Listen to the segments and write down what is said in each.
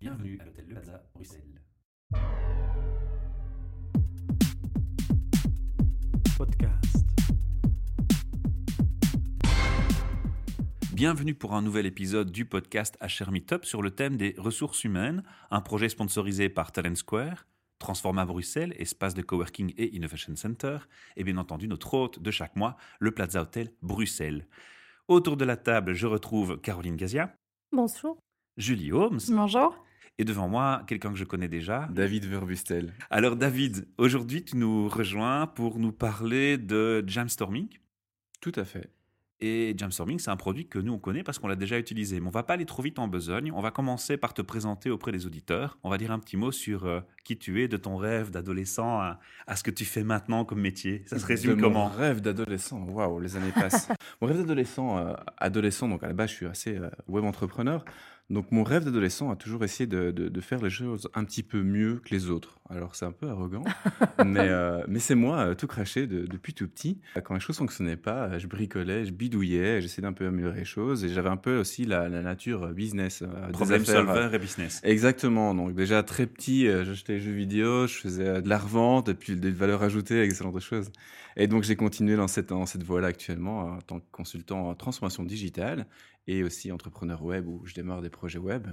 Bienvenue à l'hôtel Le Plaza, Bruxelles. Podcast. Bienvenue pour un nouvel épisode du podcast HR Meetup sur le thème des ressources humaines, un projet sponsorisé par Talent Square, Transforma Bruxelles, espace de coworking et innovation center, et bien entendu notre hôte de chaque mois, le Plaza Hotel Bruxelles. Autour de la table, je retrouve Caroline Gazia, Bonjour. Julie Holmes, Bonjour. Et devant moi, quelqu'un que je connais déjà. David Verbustel. Alors David, aujourd'hui tu nous rejoins pour nous parler de Jamstorming. Tout à fait. Et Jamstorming, c'est un produit que nous, on connaît parce qu'on l'a déjà utilisé. Mais on va pas aller trop vite en besogne. On va commencer par te présenter auprès des auditeurs. On va dire un petit mot sur euh, qui tu es, de ton rêve d'adolescent à, à ce que tu fais maintenant comme métier. Ça se résume De comment? Mon rêve d'adolescent. Waouh, les années passent. mon rêve d'adolescent, euh, adolescent, donc à la base, je suis assez euh, web entrepreneur. Donc mon rêve d'adolescent a toujours essayé de, de, de faire les choses un petit peu mieux que les autres. Alors c'est un peu arrogant, mais, euh, mais c'est moi euh, tout craché de- depuis tout petit. Quand les choses fonctionnaient pas, euh, je bricolais, je bidouillais, j'essayais d'un peu améliorer les choses et j'avais un peu aussi la, la nature business. euh, Problème solver et business. Exactement. Donc déjà très petit, euh, j'achetais des jeux vidéo, je faisais de la revente et puis des valeurs ajoutées avec ce genre de choses. Et donc j'ai continué dans cette dans cette voie-là actuellement en tant que consultant en transformation digitale et aussi entrepreneur web où je démarre des projets web.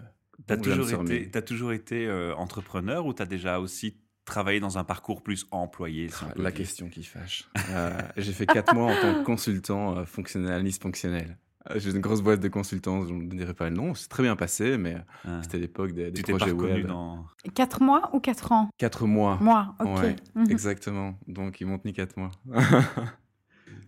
T'as dont toujours, été, t'as toujours été euh, entrepreneur ou t'as déjà aussi travaillé dans un parcours plus employé si peut La dire? question qui fâche. Euh, j'ai fait quatre mois en tant que consultant euh, fonctionnel, analyste fonctionnel. Euh, J'ai une grosse boîte de consultants, je ne dirai pas le nom. C'est très bien passé, mais Ah. c'était l'époque des, des Tu t'es pas projets reconnu web. dans... 4 mois ou 4 ans? Quatre mois. Moi, ok. Ouais, Mhm. Exactement. Donc ils m'ont tenu quatre mois.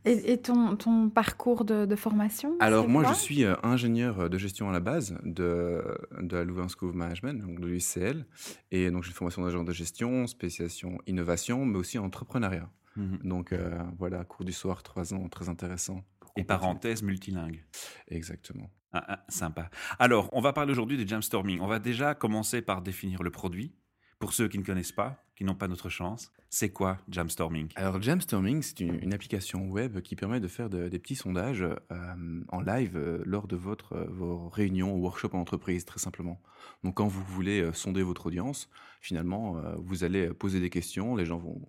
Et, et ton, ton parcours de, de formation Alors moi je suis euh, ingénieur de gestion à la base de, de la Louvain School of Management, donc de l'UCL. Et donc j'ai une formation d'agent de gestion, spécialisation innovation, mais aussi entrepreneuriat. Mhm. Donc euh, voilà, cours du soir, trois ans, très intéressant. Et parenthèse multilingue. Exactement. Ah, ah, sympa. Alors, on va parler aujourd'hui de Jamstorming. On va déjà commencer par définir le produit. Pour ceux qui ne connaissent pas, qui n'ont pas notre chance, c'est quoi Jamstorming? Alors Jamstorming, c'est une, application web qui permet de faire de- des petits sondages euh, en live euh, lors de votre, euh, vos réunions ou workshops en entreprise, très simplement. Donc quand vous voulez sonder votre audience, finalement, vous allez poser des questions, les gens vont,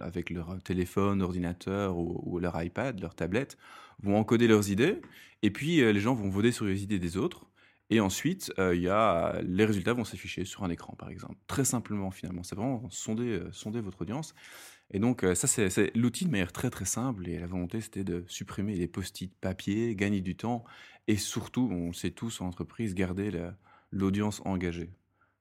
avec leur téléphone, ordinateur ou, leur iPad, leur tablette, vont encoder leurs idées, et puis les gens vont voter sur les idées des autres. Et ensuite, euh, y a, les résultats vont s'afficher sur un écran, par exemple. Très simplement, finalement. C'est vraiment sonder, euh, sonder votre audience. Et donc, euh, ça, c'est l'outil de manière très, très simple. Et la volonté, c'était de supprimer les post-it papier, gagner du temps. Et surtout, on sait tous en entreprise, garder la- l'audience engagée.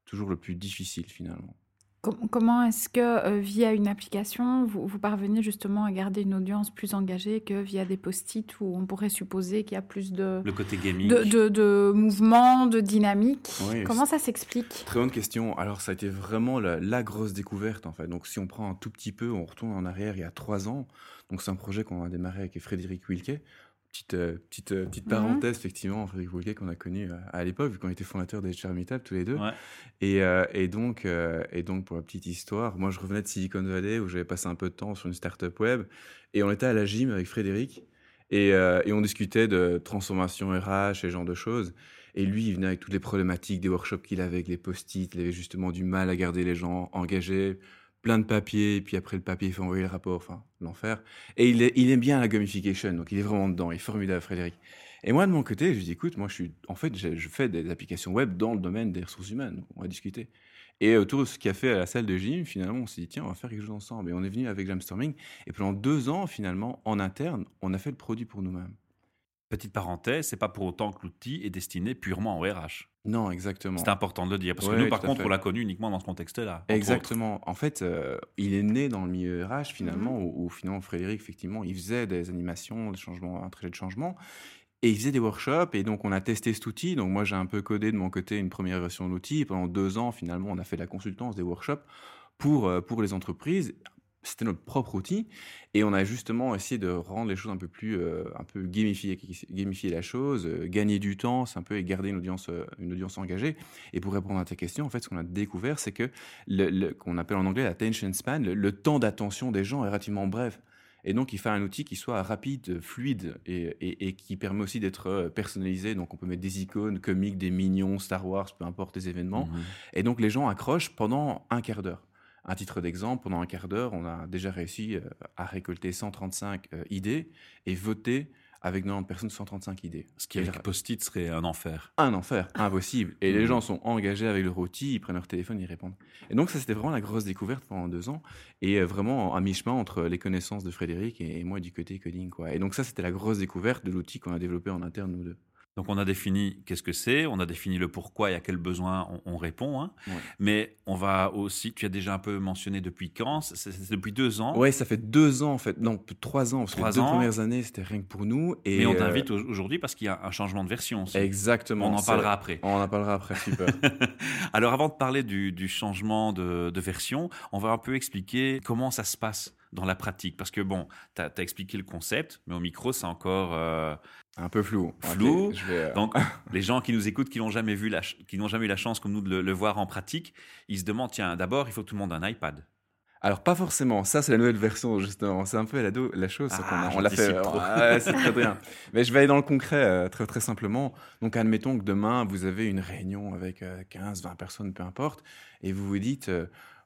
Toujours le plus difficile, finalement. Com- Comment est-ce que euh, via une application, vous, vous parvenez justement à garder une audience plus engagée que via des post-it où on pourrait supposer qu'il y a plus de, Le côté gaming de, de, de mouvement, de dynamique? Oui, Comment ça s'explique? Très bonne question. Alors, ça a été vraiment la, la grosse découverte, en fait. Donc, si on prend un tout petit peu, on retourne en arrière il y a trois ans. Donc, c'est un projet qu'on a démarré avec Frédéric Wilke. Petite, euh, petite, euh, petite Mhm. parenthèse, effectivement, Frédéric Wilke qu'on a connu euh, à l'époque, vu qu'on était fondateurs des HR Meetup tous les deux. Ouais. Et, euh, et, donc, euh, et donc, pour la petite histoire, moi, je revenais de Silicon Valley où j'avais passé un peu de temps sur une startup web. Et on était à la gym avec Frédéric. Et, euh, et on discutait de transformation RH et ce genre de choses. Et lui, il venait avec toutes les problématiques des workshops qu'il avait avec les post-it. Il avait justement du mal à garder les gens engagés, plein de papiers. Puis après, le papier, il fait envoyer le rapport. Enfin, l'enfer. Et il, est, il aime bien la gamification. Donc, il est vraiment dedans. Il est formidable, Frédéric. Et moi, de mon côté, je dis, écoute, moi, je suis, en fait, je, fais des applications web dans le domaine des ressources humaines. On va discuter. Et autour de ce qu'il a fait à la salle de gym, finalement, on s'est dit, tiens, on va faire quelque chose ensemble. Et on est venu avec Jamstorming. Et pendant deux ans, finalement, en interne, on a fait le produit pour nous-mêmes. Petite parenthèse, c'est pas pour autant que l'outil est destiné purement au RH. Non, exactement. C'est important de le dire, parce que nous, par contre, fait. on l'a connu uniquement dans ce contexte-là. Exactement. En fait, euh, il est né dans le milieu RH finalement, Mhm. où, où finalement Frédéric, effectivement, il faisait des animations, des changements, un trajet de changement, et il faisait des workshops. Et donc, on a testé cet outil. Donc, moi, j'ai un peu codé de mon côté une première version de l'outil. Pendant deux ans, finalement, on a fait de la consultance, des workshops pour euh, pour les entreprises. C'était notre propre outil et on a justement essayé de rendre les choses un peu plus euh, un peu gamifier gamifier la chose, euh, gagner du temps, c'est un peu et garder une audience euh, une audience engagée. Et pour répondre à ta question, en fait, ce qu'on a découvert, c'est que le, le- qu'on appelle en anglais l'attention span, le, le temps d'attention des gens est relativement bref. Et donc, il fait un outil qui soit rapide, fluide et, et, qui permet aussi d'être euh, personnalisé. Donc, on peut mettre des icônes comiques, des mignons, Star Wars, peu importe les événements. Mhm. Et donc, les gens accrochent pendant un quart d'heure. Un titre d'exemple, pendant un quart d'heure, on a déjà réussi euh, à récolter 135 euh, idées et voter avec 90 personnes 135 idées. Ce qui avec post-it serait un enfer. Un enfer, impossible. Et les mmh. gens sont engagés avec leur outil, ils prennent leur téléphone, ils répondent. Et donc ça, c'était vraiment la grosse découverte pendant deux ans. Et euh, vraiment à mi-chemin entre les connaissances de Frédéric et moi du côté coding. Quoi. Et donc ça, c'était la grosse découverte de l'outil qu'on a développé en interne, nous deux. Donc on a défini qu'est-ce que c'est, on a défini le pourquoi et à quel besoin on, répond. Hein. Mais on va aussi, tu as déjà un peu mentionné depuis quand? C'est depuis deux ans Oui, ça fait deux ans en fait, non, trois ans. Parce trois que les deux premières années, c'était rien que pour nous. Et Mais on euh, t'invite aujourd'hui parce qu'il y a un changement de version aussi. Exactement. On en parlera après. On en parlera après, super. Alors avant de parler du, changement de, version, on va un peu expliquer comment ça se passe dans la pratique Parce que bon, tu as, expliqué le concept, mais au micro, c'est encore euh, un peu flou. Flou. Euh, Donc, les gens qui nous écoutent, qui n'ont jamais vu la, qui n'ont jamais eu la chance comme nous de le, voir en pratique, ils se demandent tiens, d'abord, il faut que tout le monde ait un iPad. Alors pas forcément, ça c'est la nouvelle version justement, c'est un peu la, la chose, ah, on, l'a fait, c'est très bien. Mais je vais aller dans le concret euh, très très simplement. Donc admettons que demain vous avez une réunion avec 15, 20 personnes, peu importe, et vous vous dites,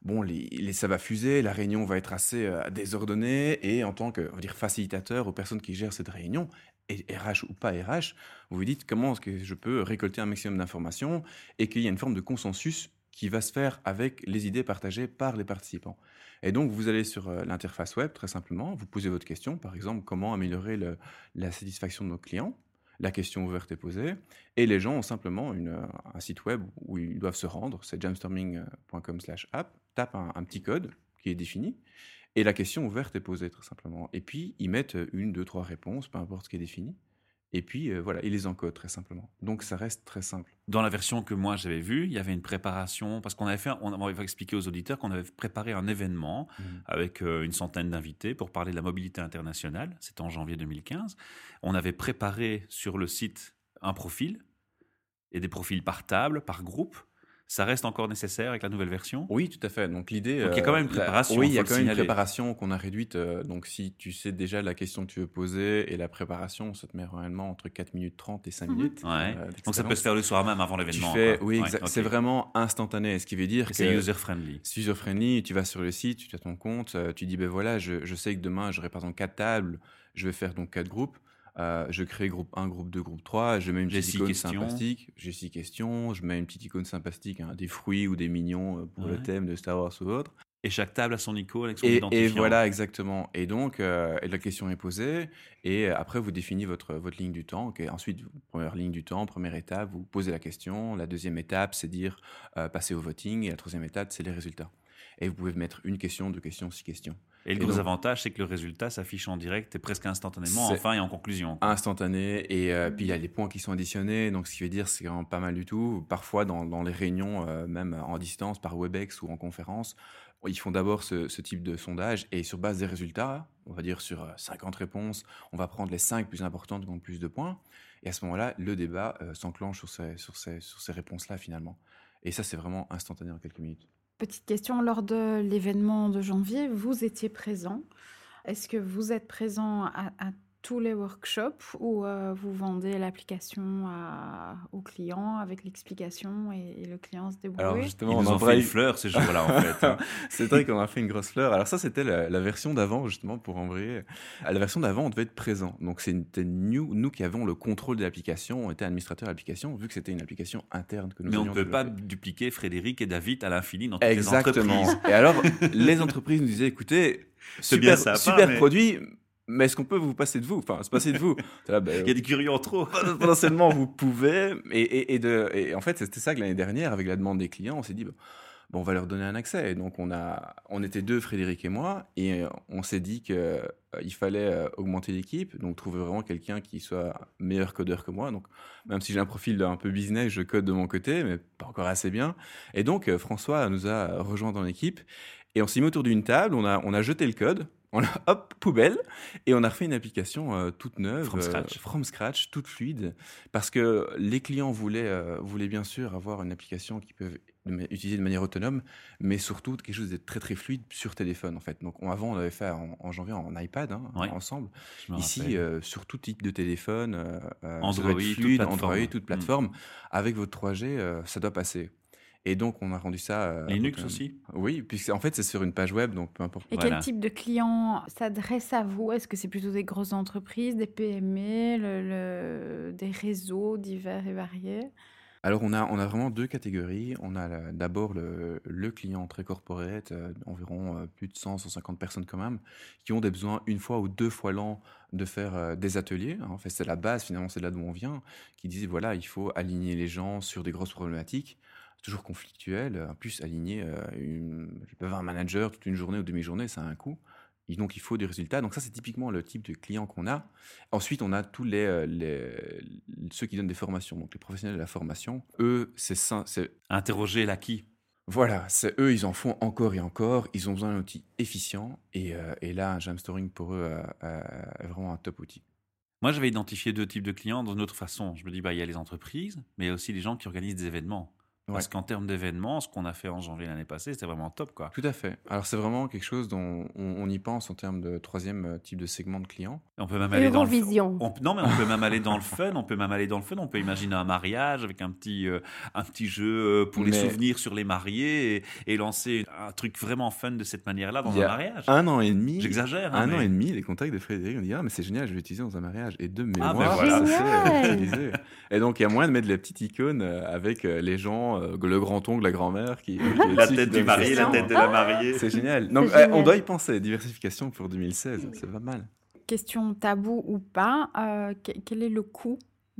bon, les, ça va fuser, la réunion va être assez euh, désordonnée, et en tant que dire, facilitateur aux personnes qui gèrent cette réunion, RH ou pas RH, vous vous dites comment est-ce que je peux récolter un maximum d'informations et qu'il y a une forme de consensus qui va se faire avec les idées partagées par les participants. Et donc, vous allez sur euh, l'interface web, très simplement, vous posez votre question, par exemple, comment améliorer la satisfaction de nos clients? La question ouverte est posée, et les gens ont simplement une, un site web où ils doivent se rendre, c'est jamstorming.com app, tapent un, petit code qui est défini, et la question ouverte est posée très simplement. Et puis, ils mettent une, deux, trois réponses, peu importe ce qui est défini, et puis euh, voilà, ils les encodent très simplement. Donc ça reste très simple. Dans la version que moi j'avais vue, il y avait une préparation parce qu'on avait fait, on avait expliqué aux auditeurs qu'on avait préparé un événement mmh. avec euh, une centaine d'invités pour parler de la mobilité internationale. C'était en janvier 2015. On avait préparé sur le site un profil et des profils par table, par groupe ça reste encore nécessaire avec la nouvelle version Oui, tout à fait. Donc l'idée. Donc il y a quand même une euh, préparation. oui, il y a quand même une préparation qu'on a réduite. Euh, donc si tu sais déjà la question que tu veux poser et la préparation, ça te met réellement entre 4 minutes 30 et 5 mhm. minutes. Ouais. Euh, donc ça peut se faire le soir même avant l'événement. Oui, c'est vraiment instantané. Ce qui veut dire que. C'est user-friendly. C'est user-friendly. Tu vas sur le site, tu as ton compte, tu dis ben voilà, je, je sais que demain j'aurai par exemple 4 tables, je vais faire donc 4 groupes. Euh, je crée groupe 1, groupe 2, groupe 3, je mets une petite icône sympathique, j'ai six questions, je mets une petite icône sympathique, hein, des fruits ou des mignons euh, pour le thème de Star Wars ou autre. Et chaque table a son icône avec son et, identifiant. Et voilà, exactement. Et donc, euh, la question est posée, et après, vous définissez votre, votre ligne du temps. Ensuite, première ligne du temps, première étape, vous posez la question. La deuxième étape, c'est dire passer au voting, et la troisième étape, c'est les résultats. Et vous pouvez mettre une question, deux questions, six questions. Et le gros avantage, c'est que le résultat s'affiche en direct et presque instantanément, en fin et en conclusion. Instantané, et euh, puis il y a les points qui sont additionnés, donc ce qui veut dire c'est vraiment pas mal du tout. Parfois, dans, dans les réunions, euh, même en distance, par WebEx ou en conférence, ils font d'abord ce, ce, type de sondage, et sur base des résultats, on va dire sur 50 euh, réponses, on va prendre les 5 plus importantes qui ont le plus de points, et à ce moment-là, le débat s'enclenche sur ces, sur ces, sur ces réponses-là finalement. Et ça, c'est vraiment instantané en quelques minutes. Petite question, lors de l'événement de janvier, vous étiez présent. Est-ce que vous êtes présent à, tous les workshops où euh, vous vendez l'application au client avec l'explication et, le client se débrouille Alors justement, on a fait une fleur ces jours-là en fait. Hein. c'est vrai qu'on a fait une grosse fleur. Alors ça, c'était la, version d'avant justement pour embrayer. À la version d'avant, on devait être présent. Donc c'était nous, nous qui avons le contrôle de l'application, on était administrateur de l'application vu que c'était une application interne que nous Mais on ne peut pas dupliquer Frédéric et David à l'infini dans toutes Exactement. les entreprises. Et alors, les entreprises nous disaient, écoutez, super, bien super produit, mais est-ce qu'on peut vous passer de vous? Enfin, se passer de vous ben, Il y a des curieux en trop. Potentiellement, vous pouvez. Et, et, de, et en fait, c'était ça que l'année dernière, avec la demande des clients, on s'est dit, bon, on va leur donner un accès. Et donc, on, a, on était deux, Frédéric et moi, et on s'est dit qu'il euh, fallait euh, augmenter l'équipe, donc trouver vraiment quelqu'un qui soit meilleur codeur que moi. Donc, même si j'ai un profil un peu business, je code de mon côté, mais pas encore assez bien. Et donc, euh, François nous a rejoint dans l'équipe. Et on s'est mis autour d'une table, on a, on a jeté le code, On a, hop, poubelle. Et on a refait une application euh, toute neuve. From euh, scratch. from scratch, toute fluide. Parce que les clients voulaient, euh, voulaient bien sûr avoir une application qu'ils peuvent utiliser de manière autonome, mais surtout quelque chose de très très fluide sur téléphone en fait. Donc on- avant on l'avait fait en, en janvier en iPad hein, Ouais. ensemble. Ici sur tout type de téléphone, Android, toute fluide, plateforme. Android, toute Mm. plateforme. Avec votre 3G, euh, ça doit passer. Et donc on a rendu ça. euh, Linux donc, euh, aussi Oui, puisque en fait c'est sur une page web, donc peu importe. Et Voilà. quel type de client s'adresse à vous? Est-ce que c'est plutôt des grosses entreprises, des PME, le- le- des réseaux divers et variés? Alors, on a, on a vraiment deux catégories. On a d'abord le, le client très corporate, euh, environ euh, plus de 100, 150 personnes quand même, qui ont des besoins une fois ou deux fois l'an de faire euh, des ateliers. hein. En fait, c'est la base, finalement, c'est là d'où on vient, qui disent, voilà, il faut aligner les gens sur des grosses problématiques, toujours conflictuelles. En plus, aligner euh, une, un manager toute une journée ou demi-journée, ça a un coût. Et donc, il faut des résultats. Donc, ça, c'est typiquement le type de client qu'on a. Ensuite, on a tous les, euh, les- ceux qui donnent des formations, donc les professionnels de la formation. Eux, c'est Interroger l'acquis. voilà, c'est eux, ils en font encore et encore. Ils ont besoin d'un outil efficient. Et, euh, et là, un jam storing pour eux euh, euh, est vraiment un top outil. Moi, j'avais identifié deux types de clients d'une autre façon. Je me dis, bah, il y a les entreprises, mais il y a aussi les gens qui organisent des événements. Parce qu'en termes d'événements, ce qu'on a fait en janvier l'année passée, c'était vraiment top, quoi. Tout à fait. Alors, c'est vraiment quelque chose dont on, on y pense en termes de troisième euh, type de segment de clients. On peut même aller dans le on- non, mais on peut même aller dans le fun. On peut même aller dans le fun. On peut imaginer un mariage avec un petit, euh, un petit jeu euh, pour les souvenirs sur les mariés et, et lancer un truc vraiment fun de cette manière-là dans Il y un a mariage. Un an et demi. J'exagère. hein, Un an et demi, les contacts de Frédéric, on dit Ah, mais c'est génial, je vais l'utiliser dans un mariage. Et de Ah, mémoire, ben voilà. Et donc, il y a moyen de mettre les petites icônes avec les gens, euh, le grand-oncle, la grand-mère qui. La tête du marié, la tête de la mariée. C'est génial. Donc, euh, on doit y penser. Diversification pour 2016, c'est pas mal. Question tabou ou pas, euh, que- quel est le coût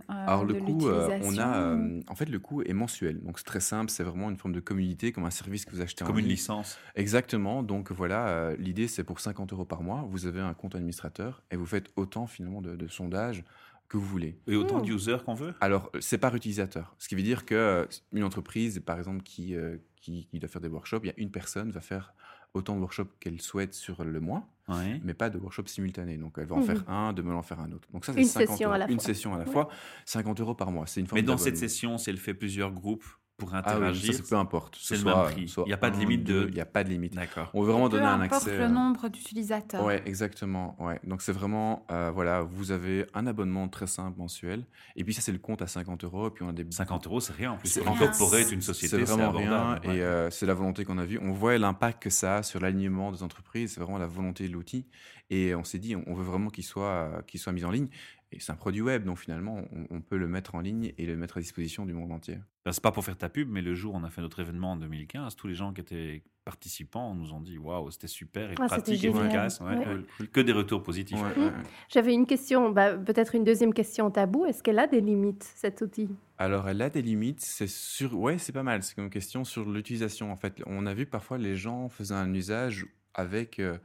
euh, Alors le de coût, euh, on l'utilisation a, euh, en fait le coût est mensuel, donc c'est très simple, c'est vraiment une forme de communauté comme un service que vous achetez en Comme une licence. Exactement, donc voilà, euh, l'idée c'est pour 50 euros par mois, vous avez un compte administrateur et vous faites autant finalement de, de sondages que vous voulez. Et autant Hmm. d'users qu'on veut? Alors euh, c'est par utilisateur, ce qui veut dire que euh, une entreprise par exemple qui, euh, qui, qui doit faire des workshops, il y a une personne va faire autant de workshops qu'elle souhaite sur le mois, Ouais. mais pas de workshop simultané. Donc elle va en Mhm. faire un, demain en faire un autre. Donc ça c'est Une 50 session à la Une fois. session à la Ouais. fois, 50 euros par mois. C'est une forme Mais dans cette session, si elle fait plusieurs groupes pour Ah oui, interagir, ça, c'est peu importe. c'est Ce le soit- même prix. Il y a pas de limite de- Il n'y a pas de limite. D'accord. On veut vraiment Peu donner un importe accès. le euh, nombre d'utilisateurs. Ouais, exactement. Ouais. Donc c'est vraiment, euh, voilà, vous avez un abonnement très simple mensuel, et puis ça c'est le compte à 50 euros, et puis on a des 50 euros, c'est rien en plus. Pour une société, c'est vraiment rien, ouais. et euh, c'est la volonté qu'on a vue. On voit l'impact que ça a sur l'alignement des entreprises. C'est vraiment la volonté de l'outil, et on s'est dit, on veut vraiment qu'il soit, qu'il soit mis en ligne. Et c'est un produit web, donc finalement, on, on peut le mettre en ligne et le mettre à disposition du monde entier. Ben, c'est pas pour faire ta pub, mais le jour où on a fait notre événement en 2015, tous les gens qui étaient participants nous ont dit waouh, c'était super et Ah, pratique, génial. efficace. ouais. Ouais. Que des retours positifs. Ouais, ouais. J'avais une question, bah, peut-être une deuxième question tabou. Est-ce qu'elle a des limites, cet outil? Alors, elle a des limites. C'est sur, ouais, c'est pas mal. C'est une question sur l'utilisation. En fait, on a vu que parfois les gens faisaient un usage avec euh,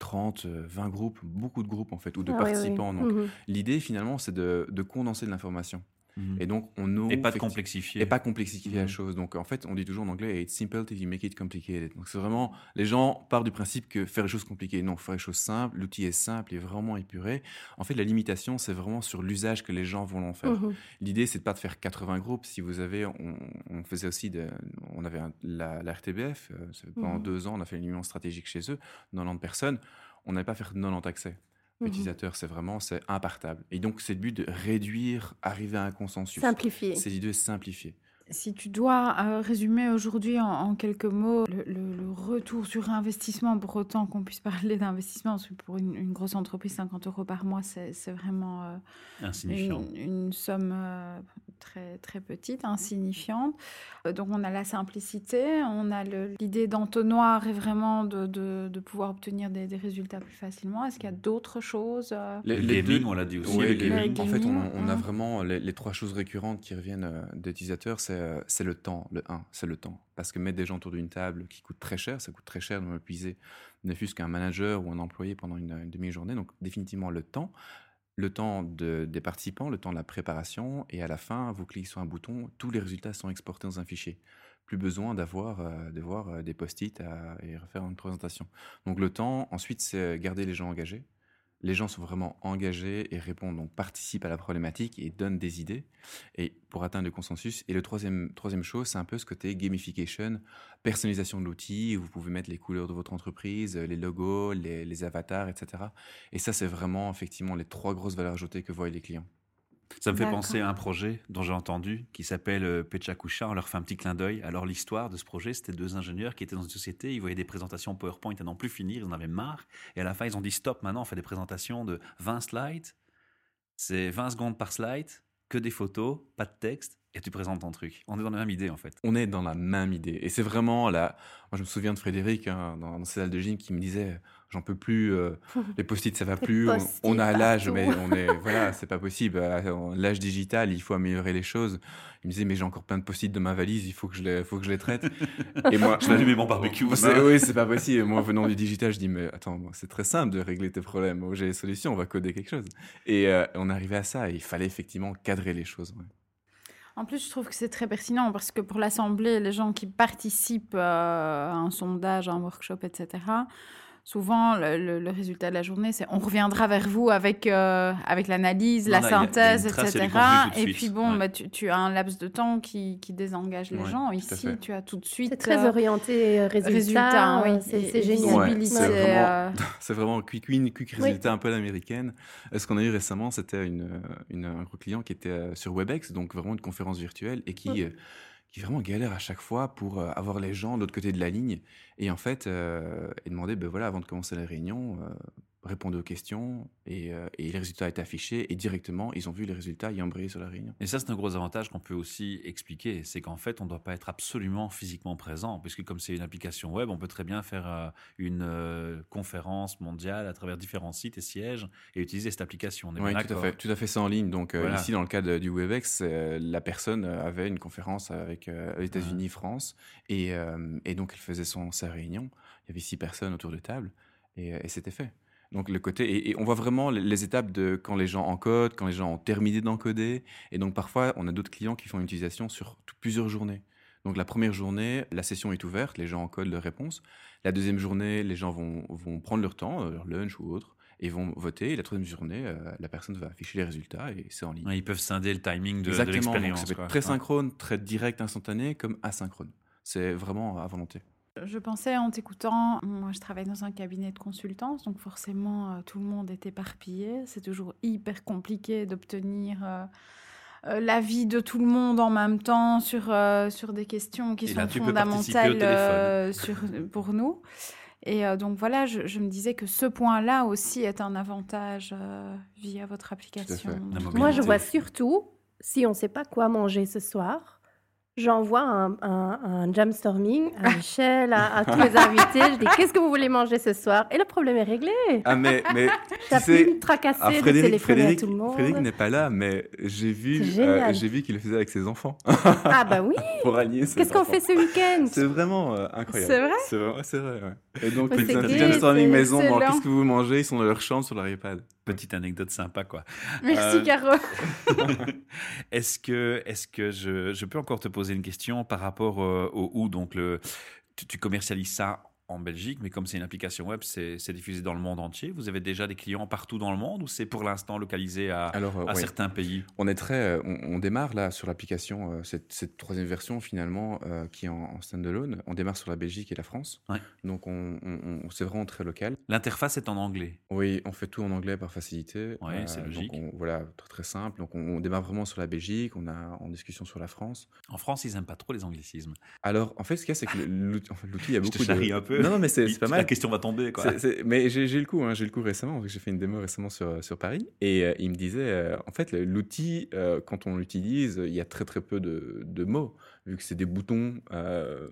30, euh, 20 groupes, beaucoup de groupes en fait, ou de Ah oui, oui. participants. Donc, Mhm. l'idée finalement, c'est de, de condenser de l'information. Mhm. Et donc, on ouvre Et pas de complexifier. et pas complexifier la Mhm. chose. Donc, en fait, on dit toujours en anglais, it's simple till you make it complicated. Donc, c'est vraiment, les gens partent du principe que faire les choses compliquées. Non, faire les choses simples. L'outil est simple, il est vraiment épuré. En fait, la limitation, c'est vraiment sur l'usage que les gens vont en faire. Mhm. L'idée, c'est de pas de faire 80 groupes. Si vous avez, on, on faisait aussi, de, on avait un- la, la RTBF, euh, pendant deux ans, on a fait une union stratégique chez eux, 90 personnes. On n'avait pas fait 90 accès. Mhm. Utilisateur, c'est vraiment, c'est impartable. Et donc, c'est le but de réduire, arriver à un consensus. Simplifié. C'est l'idée de simplifier. Si tu dois euh, résumer aujourd'hui en, en quelques mots le, le- le retour sur investissement, pour autant qu'on puisse parler d'investissement, parce que pour une, une grosse entreprise, 50 euros par mois, c'est vraiment euh, Insignifiant. une, une somme euh, très, très petite, insignifiante. Euh, donc on a la simplicité, on a l'idée d'entonnoir et vraiment de, de- de pouvoir obtenir des, des résultats plus facilement. Est-ce qu'il y a d'autres choses euh, Le gaming, on l'a dit aussi. Ouais, le les- gaming. en fait, on, a hein. vraiment les, les trois choses récurrentes qui reviennent euh, des utilisateurs, c'est euh, c'est le temps. Le 1, c'est le temps. Parce que mettre des gens autour d'une table qui coûte très cher, ça coûte très cher de m'épuiser, ne fût-ce qu'un manager ou un employé pendant une, demi-journée. Donc, définitivement, le temps. le temps de, des participants, le temps de la préparation, et à la fin, vous cliquez sur un bouton, tous les résultats sont exportés dans un fichier. Plus besoin d'avoir euh, de voir euh, des post-it et refaire une présentation. Donc le temps, ensuite, c'est garder les gens engagés les gens sont vraiment engagés et répondent, donc participent à la problématique et donnent des idées et pour atteindre le consensus. Et le troisième, troisième chose, c'est un peu ce côté gamification, personnalisation de l'outil. Vous pouvez mettre les couleurs de votre entreprise, les logos, les, les avatars, etc. Et ça, c'est vraiment effectivement les trois grosses valeurs ajoutées que voient les clients. Ça me fait penser à un projet dont j'ai entendu qui s'appelle euh, Pechakusha. On leur fait un petit clin d'œil. Alors, l'histoire de ce projet, c'était deux ingénieurs qui étaient dans une société. Ils voyaient des présentations PowerPoint à n'en plus finir. Ils en avaient marre. Et à la fin, ils ont dit stop. Maintenant, on fait des présentations de 20 slides. C'est 20 secondes par slide, que des photos, pas de texte et tu présentes ton truc. On est dans la même idée en fait. On est dans la même idée. Et c'est vraiment là. Moi, je me souviens de Frédéric hein, dans, dans ses salles de gym qui me disait J'en peux plus, euh, les post-it ça va plus, on, a l'âge, mais on est. Voilà, c'est pas possible. L'âge digital, il faut améliorer les choses. Il me disait Mais j'ai encore plein de post-it dans ma valise, il faut que je les, faut que je les traite. et moi. je l'allume mon barbecue. Oui, c'est pas possible. Moi, venant du digital, je dis Mais attends, c'est très simple de régler tes problèmes. J'ai les solutions, on va coder quelque chose. Et euh, on arrivait à ça. Et il fallait effectivement cadrer les choses. En plus, je trouve que c'est très pertinent parce que pour l'Assemblée, les gens qui participent euh, à un sondage, à un workshop, etc., souvent le, résultat de la journée, c'est on reviendra vers vous avec, euh, avec l'analyse, la synthèse, etc. Et puis bon, bah, tu, as un laps de temps qui, qui désengage les gens. Ici, tu as tout de suite. C'est très euh, orienté résultat. oui, c'est génial. c'est vraiment, quick win, quick résultat un peu l'américaine. Ce qu'on a eu récemment, c'était une, une, un gros client qui était sur WebEx, donc vraiment une conférence virtuelle et qui qui vraiment galère à chaque fois pour euh, avoir les gens de l'autre côté de la ligne. Et en fait, euh, et demander, ben voilà, avant de commencer la réunion, euh, répondre aux questions et, euh, et, les résultats étaient affichés et directement ils ont vu les résultats y embrayer sur la réunion. Et ça c'est un gros avantage qu'on peut aussi expliquer, c'est qu'en fait on ne doit pas être absolument physiquement présent puisque comme c'est une application web, on peut très bien faire euh, une euh, conférence mondiale à travers différents sites et sièges et utiliser cette application. On est oui, tout à fait, tout à fait ça en ligne. Donc ici dans le cas du WebEx, la personne avait une conférence avec les États-Unis, France et, et, donc elle faisait son sa réunion. Il y avait six personnes autour de table et, et c'était fait. Donc le côté et, on voit vraiment les, étapes de quand les gens encodent, quand les gens ont terminé d'encoder. Et donc parfois on a d'autres clients qui font une utilisation sur plusieurs journées. Donc la première journée, la session est ouverte, les gens encodent leurs réponses. La deuxième journée, les gens vont, vont prendre leur temps, euh, leur lunch ou autre, et vont voter. Et la troisième journée, euh, la personne va afficher les résultats et c'est en ligne. ils peuvent scinder le timing de, l'expérience. Ça peut être très synchrone, très direct, instantané, comme asynchrone. C'est vraiment à volonté. Je pensais en t'écoutant, moi je travaille dans un cabinet de consultance, donc forcément euh, tout le monde est éparpillé. C'est toujours hyper compliqué d'obtenir euh, euh, l'avis de tout le monde en même temps sur, sur des questions qui sont fondamentales sur, pour nous. Et donc voilà, je, je, me disais que ce point-là aussi est un avantage via votre application. Moi je vois surtout, si on ne sait pas quoi manger ce soir, j'envoie un, un, un jamstorming à Michel, à, tous les invités. Je dis qu'est-ce que vous voulez manger ce soir? Et le problème est réglé. Ah mais mais tu sais, plus tracasser ah, Frédéric, Frédéric, à tout le monde. Frédéric n'est pas là, mais j'ai vu euh, j'ai vu qu'il le faisait avec ses enfants. ah bah oui. Pour Qu'est-ce qu'on fait ce week-end? C'est vraiment euh, incroyable. C'est vrai? C'est vrai, c'est vrai. Ouais. Et donc c'est un jamstorming maison. qu'est-ce que vous mangez? Ils sont dans leur chambre sur leur iPad. Petite anecdote sympa quoi. Merci euh... Caro. est-ce que est-ce que je, je peux encore te poser une question par rapport euh, au où donc le, tu, tu, commercialises ça en Belgique, mais comme c'est une application web, c'est diffusé dans le monde entier. Vous avez déjà des clients partout dans le monde ou c'est pour l'instant localisé à, euh, à certains pays? On est très, euh, on, démarre là sur l'application, euh, cette, cette, troisième version finalement qui est en, en standalone. On démarre sur la Belgique et la France, ouais. donc on, on c'est vraiment très local. L'interface est en anglais. Oui, on fait tout en anglais par facilité. Oui, c'est logique. Donc voilà, très, très simple. Donc on, démarre vraiment sur la Belgique, on a en discussion sur la France. En France, ils n'aiment pas trop les anglicismes. Alors en fait, ce qu'il y a, c'est que l'outil, il y a beaucoup de. un peu. Non, non, mais c'est pas mal. La question va tomber, quoi. Mais j'ai le coup, hein, j'ai le coup récemment. J'ai fait une démo récemment sur, sur Paris. Et euh, il me disait, euh, en fait, l'outil, euh, quand on l'utilise, il y a très très peu de, de mots, vu que c'est des boutons,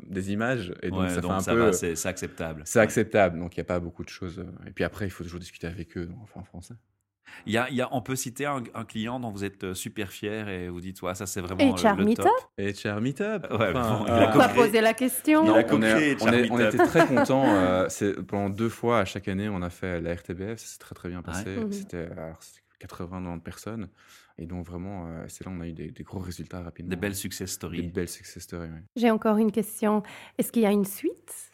des images. Et donc, ouais, ça donc fait un ça peu. C'est acceptable. C'est acceptable. Donc, il n'y a pas beaucoup de choses. Et puis après, il faut toujours discuter avec eux, enfin en français. Il y a, il y a, on peut citer un, un, client dont vous êtes euh, super fier et vous dites, ouais, ça c'est vraiment HR le, le top. HR Meetup. Ouais, enfin, bon, euh, quoi poser la question non, on, est, on, est, on, était très contents. euh, pendant deux fois à chaque année, on a fait la RTBF. Ça s'est très très bien passé. Ouais. C'était 80-90 personnes. Et donc vraiment, euh, c'est là on a eu des, des gros résultats rapidement. Des belles success Des stories. belles success stories, oui. J'ai encore une question. Est-ce qu'il y a une suite?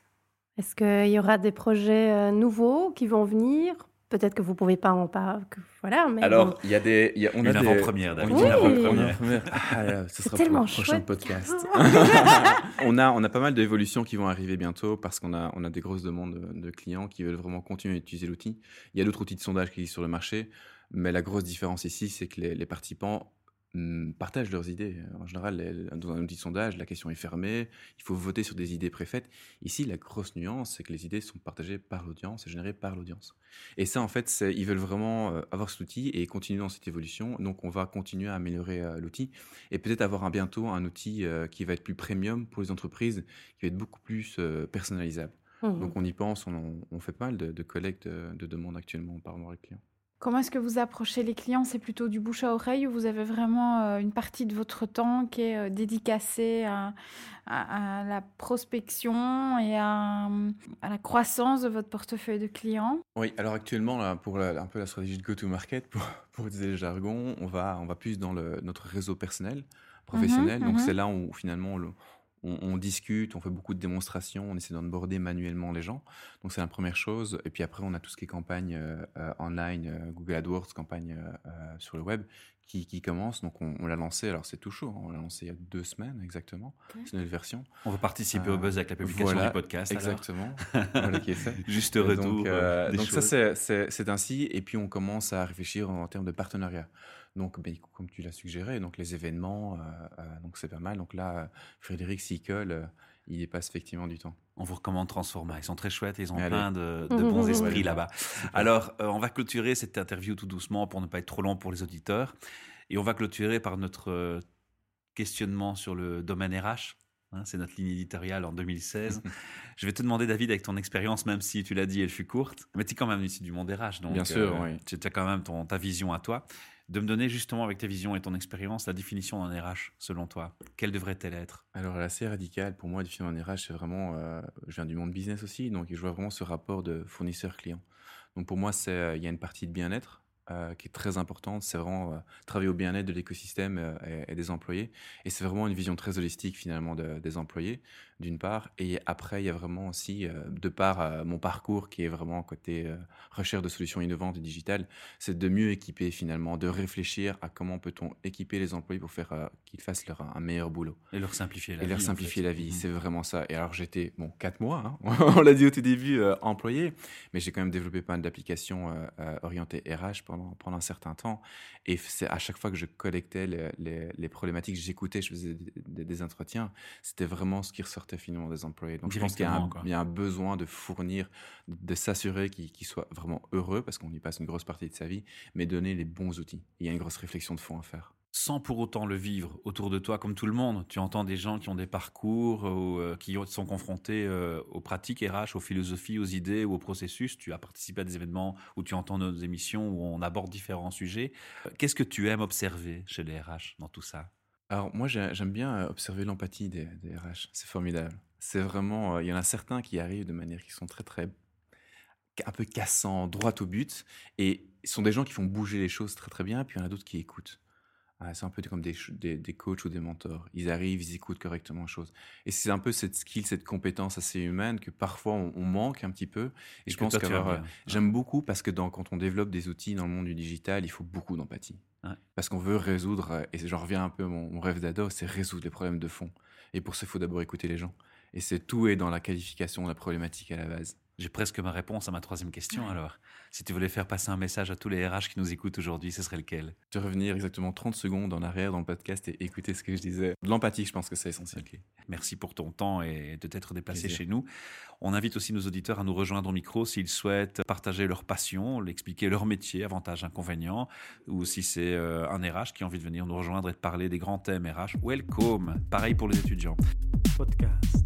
Est-ce qu'il y aura des projets euh, nouveaux qui vont venir? Peut-être que vous pouvez pas en parler. Voilà, mais Alors, bon. il y a des... y a- on Une a des- avant-première, David, Oui, une une avant-première. Ah, ce sera tellement pour le prochain podcast. on, a, on a pas mal d'évolutions qui vont arriver bientôt parce qu'on a, on a des grosses demandes de, clients qui veulent vraiment continuer à utiliser l'outil. Il y a d'autres outils de sondage qui existent sur le marché, mais la grosse différence ici, c'est que les, les participants partagent leurs idées. En général, les- dans un outil de sondage, la question est fermée, il faut voter sur des idées préfaites. Ici, la grosse nuance, c'est que les idées sont partagées par l'audience et générées par l'audience. Et ça, en fait, ils veulent vraiment euh, avoir cet outil et continuer dans cette évolution. Donc, on va continuer à améliorer euh, l'outil et peut-être avoir un, bientôt un outil euh, qui va être plus premium pour les entreprises, qui va être beaucoup plus euh, personnalisable. Mhm. Donc, on y pense, on, on fait pas mal de, de collecte de, de demandes actuellement par mois avec clients. Comment est-ce que vous approchez les clients? C'est plutôt du bouche à oreille ou vous avez vraiment euh, une partie de votre temps qui est euh, dédicacée à, à- à la prospection et à, à la croissance de votre portefeuille de clients? Oui, alors actuellement, là, pour la- un peu la stratégie de go-to-market, pour, pour utiliser le jargon, on va, on va plus dans le, notre réseau personnel, professionnel. Mhm, Donc, mhm. c'est là où finalement le- on, discute, on fait beaucoup de démonstrations, on essaie d'onboarder manuellement les gens. Donc, c'est la première chose. Et puis après, on a tout ce qui est campagne euh, euh, online, euh, Google AdWords, campagne sur le web qui, qui commence. Donc, on, on l'a lancé. Alors, c'est tout chaud. hein, On l'a lancé il y a deux semaines exactement. C'est une nouvelle version. On va participer au buzz avec la publication voilà, du podcast. alors. Exactement. voilà qui est fait. Juste Et retour. Donc, euh, euh, des donc ça, choses. c'est- ainsi. Et puis, on commence à réfléchir en, termes de partenariat. Donc, ben, comme tu l'as suggéré, donc les événements, euh, euh, donc c'est pas mal. Donc là, Frédéric Sicole, euh, il y passe effectivement du temps. On vous recommande Transforma. Ils sont très chouettes et ils ont Allez. plein de, de Mhm. bons Ouais, esprits ouais. là-bas. Alors, euh, on va clôturer cette interview tout doucement pour ne pas être trop long pour les auditeurs. Et on va clôturer par notre euh, questionnement sur le domaine RH. Hein, c'est notre ligne éditoriale en 2016. Je vais te demander, David, avec ton expérience, même si tu l'as dit, elle fut courte, mais tu es quand même ici du monde RH. Donc, Bien sûr, oui. Tu as quand même ton, ta vision à toi. De me donner justement, avec ta vision et ton expérience, la définition d'un RH, selon toi. Quelle devrait-elle être? Alors, elle est assez radicale. Pour moi, définir un RH, c'est vraiment. euh, je viens du monde business aussi, donc je vois vraiment ce rapport de fournisseur-client. Donc, pour moi, c'est, euh, il y a une partie de bien-être euh, qui est très importante. C'est vraiment travailler au bien-être de l'écosystème et, des employés. Et c'est vraiment une vision très holistique, finalement, de- des employés, d'une part. Et après, il y a vraiment aussi, euh, de par euh, mon parcours qui est vraiment côté euh, recherche de solutions innovantes et digitales, c'est de mieux équiper, finalement, de réfléchir à comment peut-on équiper les employés pour faire qu'ils fassent leur, un meilleur boulot Et leur simplifier la et vie. leur en simplifier fait. la vie. Mhm. C'est vraiment ça. Et alors, j'étais, bon, quatre mois, hein, on l'a dit au tout début, employé, mais j'ai quand même développé pas mal d'applications orientées RH pendant, pendant un certain temps. Et c'est à chaque fois que je collectais les, les- les problématiques, j'écoutais, je faisais des, des- des entretiens, c'était vraiment ce qui ressortait finalement des employés. Donc, je pense qu'il y a, un, y a besoin de fournir, de s'assurer qu'ils soient vraiment heureux, parce qu'on y passe une grosse partie de sa vie, mais donner les bons outils. Il y a une grosse réflexion de fond à faire. sans pour autant le vivre autour de toi comme tout le monde. Tu entends des gens qui ont des parcours, ou, euh, qui ont- sont confrontés euh, aux pratiques RH, aux philosophies, aux idées ou aux processus. Tu as participé à des événements où tu entends nos émissions où on aborde différents sujets. Euh, Qu'est-ce que tu aimes observer chez les RH dans tout ça? Alors moi j'ai- j'aime bien euh, observer l'empathie des, des RH, c'est formidable. C'est vraiment, euh, il y en a certains qui arrivent de manière qui sont très très un peu cassants, droit au but, et ce sont des gens qui font bouger les choses très très bien, puis il y en a d'autres qui écoutent. Ah, c'est un peu comme des, des, des coachs ou des mentors. Ils arrivent, ils écoutent correctement les choses. Et c'est un peu cette skill, cette compétence assez humaine que parfois on, on manque un petit peu. Et je que pense bien. euh, j'aime beaucoup parce que dans, quand on développe des outils dans le monde du digital, il faut beaucoup d'empathie. Ouais. Parce qu'on veut résoudre, et j'en reviens un peu à mon, mon rêve d'ado, c'est résoudre les problèmes de fond. Et pour ça, il faut d'abord écouter les gens. Et c'est tout est dans la qualification de la problématique à la base. J'ai presque ma réponse à ma troisième question alors. Si tu voulais faire passer un message à tous les RH qui nous écoutent aujourd'hui, ce serait lequel? Vais revenir exactement 30 secondes en arrière dans le podcast et écouter ce que je disais. De l'empathie, je pense que c'est essentiel. Merci pour ton temps et de t'être déplacé Plaisir. chez nous. On invite aussi nos auditeurs à nous rejoindre au micro s'ils souhaitent partager leur passion, expliquer leur métier, avantages, inconvénients, ou si c'est euh, un RH qui a envie de venir nous rejoindre et de parler des grands thèmes RH. Welcome Pareil pour les étudiants. Podcast.